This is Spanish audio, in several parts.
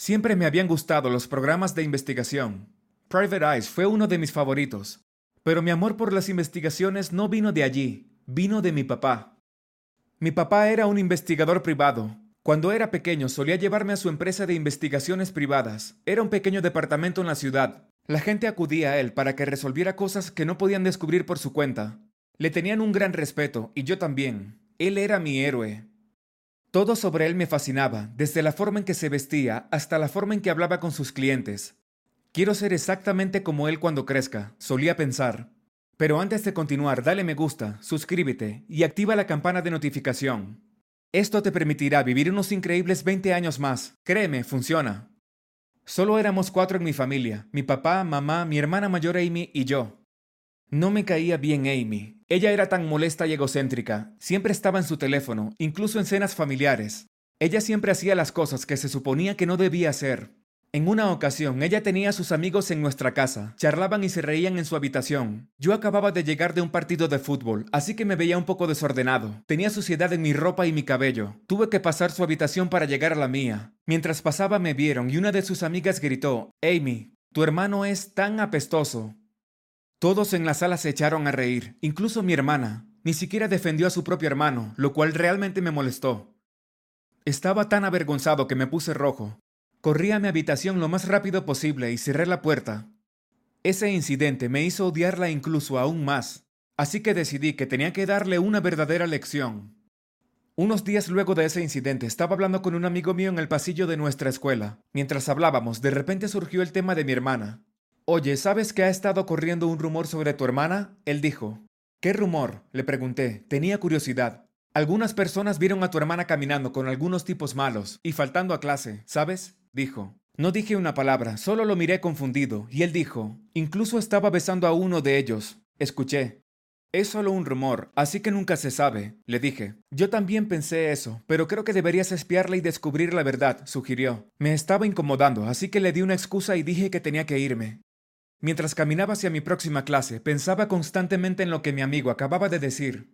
Siempre me habían gustado los programas de investigación. Private Eyes fue uno de mis favoritos. Pero mi amor por las investigaciones no vino de allí, vino de mi papá. Mi papá era un investigador privado. Cuando era pequeño solía llevarme a su empresa de investigaciones privadas. Era un pequeño departamento en la ciudad. La gente acudía a él para que resolviera cosas que no podían descubrir por su cuenta. Le tenían un gran respeto, y yo también. Él era mi héroe. Todo sobre él me fascinaba, desde la forma en que se vestía hasta la forma en que hablaba con sus clientes. Quiero ser exactamente como él cuando crezca, solía pensar. Pero antes de continuar, dale me gusta, suscríbete y activa la campana de notificación. Esto te permitirá vivir unos increíbles 20 años más. Créeme, funciona. Solo éramos cuatro en mi familia, mi papá, mamá, mi hermana mayor Amy y yo. No me caía bien Amy. Ella era tan molesta y egocéntrica, siempre estaba en su teléfono, incluso en cenas familiares. Ella siempre hacía las cosas que se suponía que no debía hacer. En una ocasión, ella tenía a sus amigos en nuestra casa, charlaban y se reían en su habitación. Yo acababa de llegar de un partido de fútbol, así que me veía un poco desordenado. Tenía suciedad en mi ropa y mi cabello. Tuve que pasar su habitación para llegar a la mía. Mientras pasaba me vieron y una de sus amigas gritó, Amy, tu hermano es tan apestoso. Todos en la sala se echaron a reír, incluso mi hermana. Ni siquiera defendió a su propio hermano, lo cual realmente me molestó. Estaba tan avergonzado que me puse rojo. Corrí a mi habitación lo más rápido posible y cerré la puerta. Ese incidente me hizo odiarla incluso aún más, así que decidí que tenía que darle una verdadera lección. Unos días luego de ese incidente estaba hablando con un amigo mío en el pasillo de nuestra escuela. Mientras hablábamos, de repente surgió el tema de mi hermana. Oye, ¿sabes que ha estado corriendo un rumor sobre tu hermana? Él dijo. ¿Qué rumor? Le pregunté. Tenía curiosidad. Algunas personas vieron a tu hermana caminando con algunos tipos malos y faltando a clase, ¿sabes? dijo. No dije una palabra, solo lo miré confundido, y él dijo, incluso estaba besando a uno de ellos. Escuché. Es solo un rumor, así que nunca se sabe, le dije. Yo también pensé eso, pero creo que deberías espiarla y descubrir la verdad, sugirió. Me estaba incomodando, así que le di una excusa y dije que tenía que irme. Mientras caminaba hacia mi próxima clase, pensaba constantemente en lo que mi amigo acababa de decir.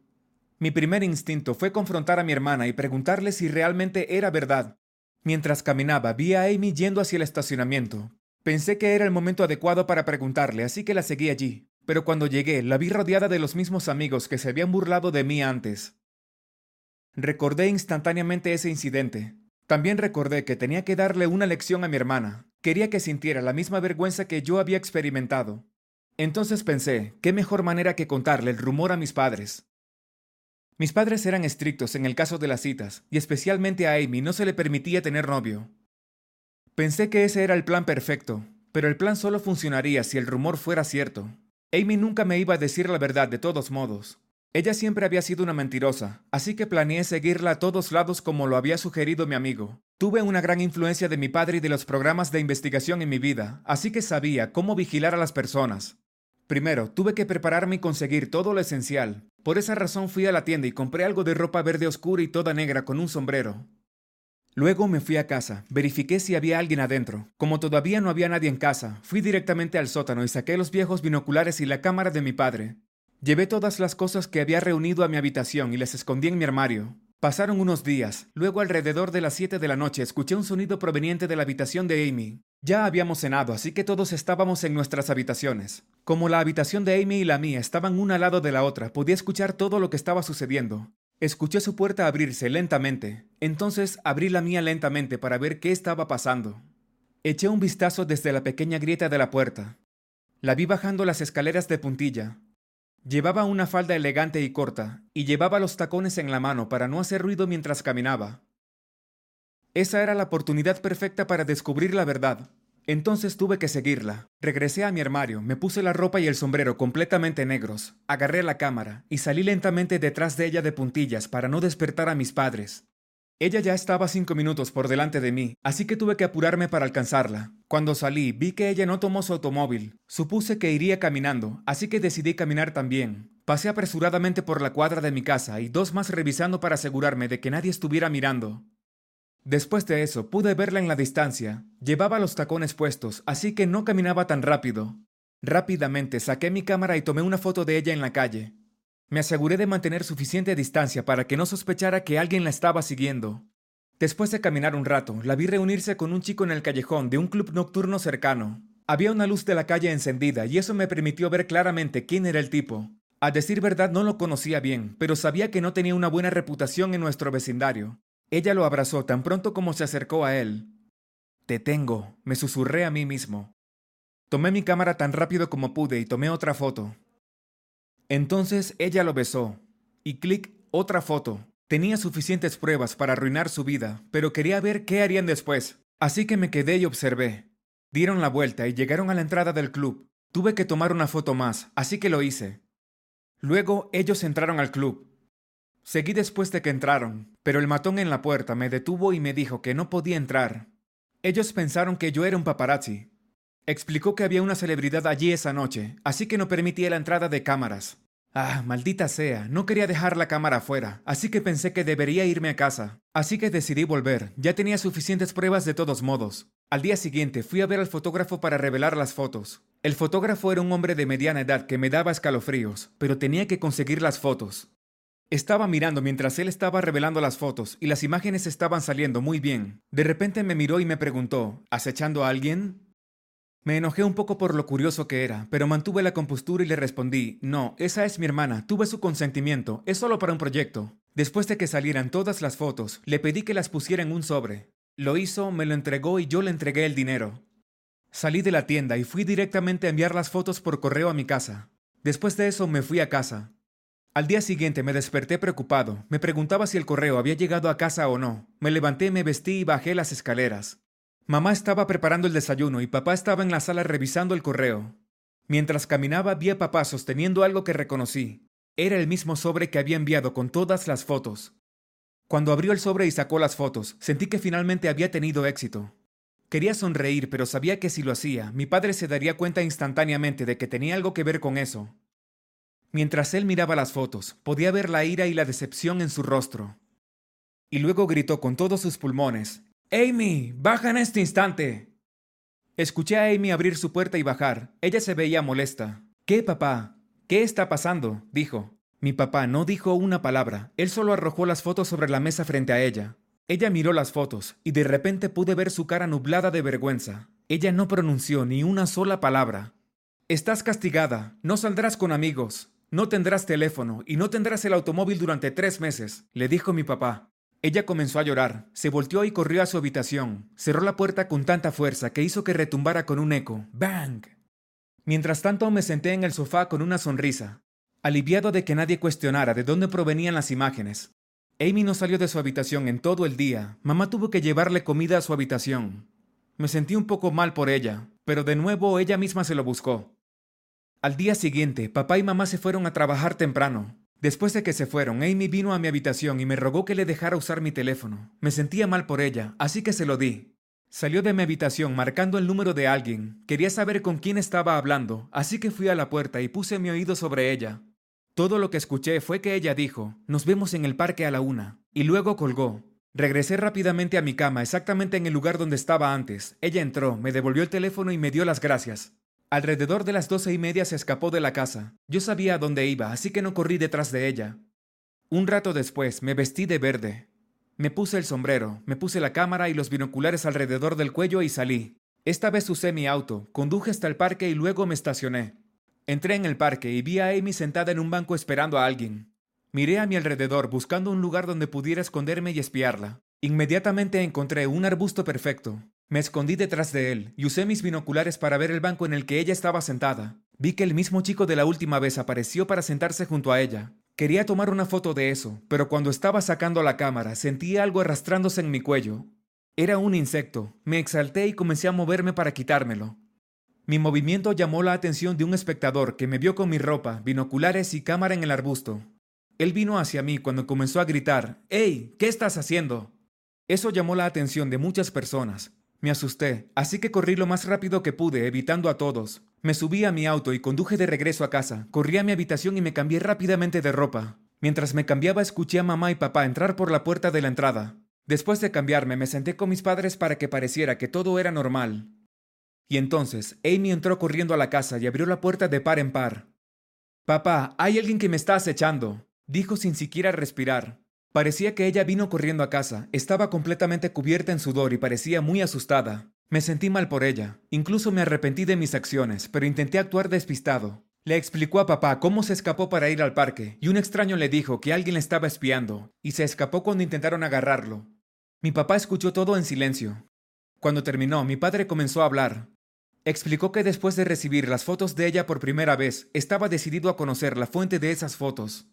Mi primer instinto fue confrontar a mi hermana y preguntarle si realmente era verdad, Mientras caminaba, vi a Amy yendo hacia el estacionamiento. Pensé que era el momento adecuado para preguntarle, así que la seguí allí. Pero cuando llegué, la vi rodeada de los mismos amigos que se habían burlado de mí antes. Recordé instantáneamente ese incidente. También recordé que tenía que darle una lección a mi hermana. Quería que sintiera la misma vergüenza que yo había experimentado. Entonces pensé, ¿qué mejor manera que contarle el rumor a mis padres? Mis padres eran estrictos en el caso de las citas, y especialmente a Amy no se le permitía tener novio. Pensé que ese era el plan perfecto, pero el plan solo funcionaría si el rumor fuera cierto. Amy nunca me iba a decir la verdad de todos modos. Ella siempre había sido una mentirosa, así que planeé seguirla a todos lados como lo había sugerido mi amigo. Tuve una gran influencia de mi padre y de los programas de investigación en mi vida, así que sabía cómo vigilar a las personas. Primero, tuve que prepararme y conseguir todo lo esencial. Por esa razón fui a la tienda y compré algo de ropa verde oscura y toda negra con un sombrero. Luego me fui a casa, verifiqué si había alguien adentro. Como todavía no había nadie en casa, fui directamente al sótano y saqué los viejos binoculares y la cámara de mi padre. Llevé todas las cosas que había reunido a mi habitación y las escondí en mi armario. Pasaron unos días, luego alrededor de las siete de la noche escuché un sonido proveniente de la habitación de Amy. Ya habíamos cenado, así que todos estábamos en nuestras habitaciones. Como la habitación de Amy y la mía estaban una al lado de la otra, podía escuchar todo lo que estaba sucediendo. Escuché su puerta abrirse lentamente. Entonces abrí la mía lentamente para ver qué estaba pasando. Eché un vistazo desde la pequeña grieta de la puerta. La vi bajando las escaleras de puntilla. Llevaba una falda elegante y corta, y llevaba los tacones en la mano para no hacer ruido mientras caminaba. Esa era la oportunidad perfecta para descubrir la verdad. Entonces tuve que seguirla. Regresé a mi armario, me puse la ropa y el sombrero completamente negros, agarré la cámara y salí lentamente detrás de ella de puntillas para no despertar a mis padres. Ella ya estaba cinco minutos por delante de mí, así que tuve que apurarme para alcanzarla. Cuando salí, vi que ella no tomó su automóvil. Supuse que iría caminando, así que decidí caminar también. Pasé apresuradamente por la cuadra de mi casa y dos más revisando para asegurarme de que nadie estuviera mirando. Después de eso, pude verla en la distancia. Llevaba los tacones puestos, así que no caminaba tan rápido. Rápidamente saqué mi cámara y tomé una foto de ella en la calle. Me aseguré de mantener suficiente distancia para que no sospechara que alguien la estaba siguiendo. Después de caminar un rato, la vi reunirse con un chico en el callejón de un club nocturno cercano. Había una luz de la calle encendida y eso me permitió ver claramente quién era el tipo. A decir verdad no lo conocía bien, pero sabía que no tenía una buena reputación en nuestro vecindario. Ella lo abrazó tan pronto como se acercó a él. Te tengo, me susurré a mí mismo. Tomé mi cámara tan rápido como pude y tomé otra foto. Entonces ella lo besó. Y clic, otra foto. Tenía suficientes pruebas para arruinar su vida, pero quería ver qué harían después. Así que me quedé y observé. Dieron la vuelta y llegaron a la entrada del club. Tuve que tomar una foto más, así que lo hice. Luego ellos entraron al club. Seguí después de que entraron, pero el matón en la puerta me detuvo y me dijo que no podía entrar. Ellos pensaron que yo era un paparazzi. Explicó que había una celebridad allí esa noche, así que no permitía la entrada de cámaras. Ah, maldita sea, no quería dejar la cámara afuera, así que pensé que debería irme a casa. Así que decidí volver, ya tenía suficientes pruebas de todos modos. Al día siguiente fui a ver al fotógrafo para revelar las fotos. El fotógrafo era un hombre de mediana edad que me daba escalofríos, pero tenía que conseguir las fotos. Estaba mirando mientras él estaba revelando las fotos y las imágenes estaban saliendo muy bien. De repente me miró y me preguntó, ¿acechando a alguien? Me enojé un poco por lo curioso que era, pero mantuve la compostura y le respondí, no, esa es mi hermana, tuve su consentimiento, es solo para un proyecto. Después de que salieran todas las fotos, le pedí que las pusiera en un sobre. Lo hizo, me lo entregó y yo le entregué el dinero. Salí de la tienda y fui directamente a enviar las fotos por correo a mi casa. Después de eso me fui a casa. Al día siguiente me desperté preocupado. Me preguntaba si el correo había llegado a casa o no. Me levanté, me vestí y bajé las escaleras. Mamá estaba preparando el desayuno y papá estaba en la sala revisando el correo. Mientras caminaba vi a papá sosteniendo algo que reconocí. Era el mismo sobre que había enviado con todas las fotos. Cuando abrió el sobre y sacó las fotos, sentí que finalmente había tenido éxito. Quería sonreír, pero sabía que si lo hacía, mi padre se daría cuenta instantáneamente de que tenía algo que ver con eso. Mientras él miraba las fotos, podía ver la ira y la decepción en su rostro. Y luego gritó con todos sus pulmones, Amy, baja en este instante. Escuché a Amy abrir su puerta y bajar. Ella se veía molesta. ¿Qué, papá? ¿Qué está pasando? dijo. Mi papá no dijo una palabra. Él solo arrojó las fotos sobre la mesa frente a ella. Ella miró las fotos y de repente pude ver su cara nublada de vergüenza. Ella no pronunció ni una sola palabra. Estás castigada. No saldrás con amigos. No tendrás teléfono y no tendrás el automóvil durante tres meses, le dijo mi papá. Ella comenzó a llorar, se volteó y corrió a su habitación. Cerró la puerta con tanta fuerza que hizo que retumbara con un eco. ¡Bang! Mientras tanto me senté en el sofá con una sonrisa, aliviado de que nadie cuestionara de dónde provenían las imágenes. Amy no salió de su habitación en todo el día. Mamá tuvo que llevarle comida a su habitación. Me sentí un poco mal por ella, pero de nuevo ella misma se lo buscó. Al día siguiente, papá y mamá se fueron a trabajar temprano. Después de que se fueron, Amy vino a mi habitación y me rogó que le dejara usar mi teléfono. Me sentía mal por ella, así que se lo di. Salió de mi habitación marcando el número de alguien. Quería saber con quién estaba hablando, así que fui a la puerta y puse mi oído sobre ella. Todo lo que escuché fue que ella dijo, nos vemos en el parque a la una, y luego colgó. Regresé rápidamente a mi cama, exactamente en el lugar donde estaba antes. Ella entró, me devolvió el teléfono y me dio las gracias. Alrededor de las doce y media se escapó de la casa. Yo sabía a dónde iba, así que no corrí detrás de ella. Un rato después me vestí de verde. Me puse el sombrero, me puse la cámara y los binoculares alrededor del cuello y salí. Esta vez usé mi auto, conduje hasta el parque y luego me estacioné. Entré en el parque y vi a Amy sentada en un banco esperando a alguien. Miré a mi alrededor buscando un lugar donde pudiera esconderme y espiarla. Inmediatamente encontré un arbusto perfecto. Me escondí detrás de él y usé mis binoculares para ver el banco en el que ella estaba sentada. Vi que el mismo chico de la última vez apareció para sentarse junto a ella. Quería tomar una foto de eso, pero cuando estaba sacando la cámara sentí algo arrastrándose en mi cuello. Era un insecto. Me exalté y comencé a moverme para quitármelo. Mi movimiento llamó la atención de un espectador que me vio con mi ropa, binoculares y cámara en el arbusto. Él vino hacia mí cuando comenzó a gritar, ¡Ey! ¿Qué estás haciendo? Eso llamó la atención de muchas personas. Me asusté, así que corrí lo más rápido que pude, evitando a todos. Me subí a mi auto y conduje de regreso a casa. Corrí a mi habitación y me cambié rápidamente de ropa. Mientras me cambiaba escuché a mamá y papá entrar por la puerta de la entrada. Después de cambiarme me senté con mis padres para que pareciera que todo era normal. Y entonces Amy entró corriendo a la casa y abrió la puerta de par en par. Papá, hay alguien que me está acechando, dijo sin siquiera respirar. Parecía que ella vino corriendo a casa, estaba completamente cubierta en sudor y parecía muy asustada. Me sentí mal por ella, incluso me arrepentí de mis acciones, pero intenté actuar despistado. Le explicó a papá cómo se escapó para ir al parque, y un extraño le dijo que alguien le estaba espiando, y se escapó cuando intentaron agarrarlo. Mi papá escuchó todo en silencio. Cuando terminó, mi padre comenzó a hablar. Explicó que después de recibir las fotos de ella por primera vez, estaba decidido a conocer la fuente de esas fotos.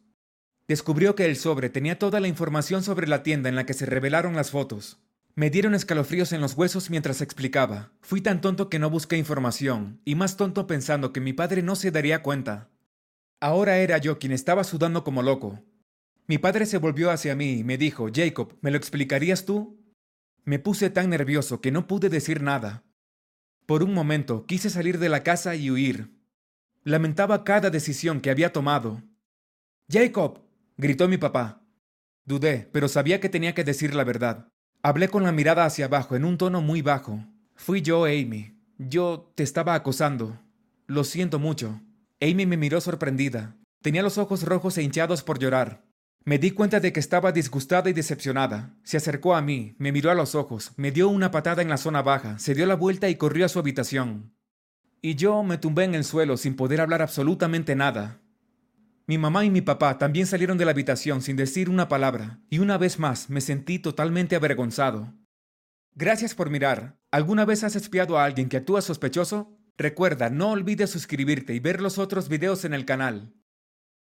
Descubrió que el sobre tenía toda la información sobre la tienda en la que se revelaron las fotos. Me dieron escalofríos en los huesos mientras explicaba. Fui tan tonto que no busqué información, y más tonto pensando que mi padre no se daría cuenta. Ahora era yo quien estaba sudando como loco. Mi padre se volvió hacia mí y me dijo, Jacob, ¿me lo explicarías tú? Me puse tan nervioso que no pude decir nada. Por un momento quise salir de la casa y huir. Lamentaba cada decisión que había tomado. Jacob, gritó mi papá. Dudé, pero sabía que tenía que decir la verdad. Hablé con la mirada hacia abajo, en un tono muy bajo. Fui yo, Amy. Yo te estaba acosando. Lo siento mucho. Amy me miró sorprendida. Tenía los ojos rojos e hinchados por llorar. Me di cuenta de que estaba disgustada y decepcionada. Se acercó a mí, me miró a los ojos, me dio una patada en la zona baja, se dio la vuelta y corrió a su habitación. Y yo me tumbé en el suelo sin poder hablar absolutamente nada. Mi mamá y mi papá también salieron de la habitación sin decir una palabra, y una vez más me sentí totalmente avergonzado. Gracias por mirar. ¿Alguna vez has espiado a alguien que actúa sospechoso? Recuerda, no olvides suscribirte y ver los otros videos en el canal.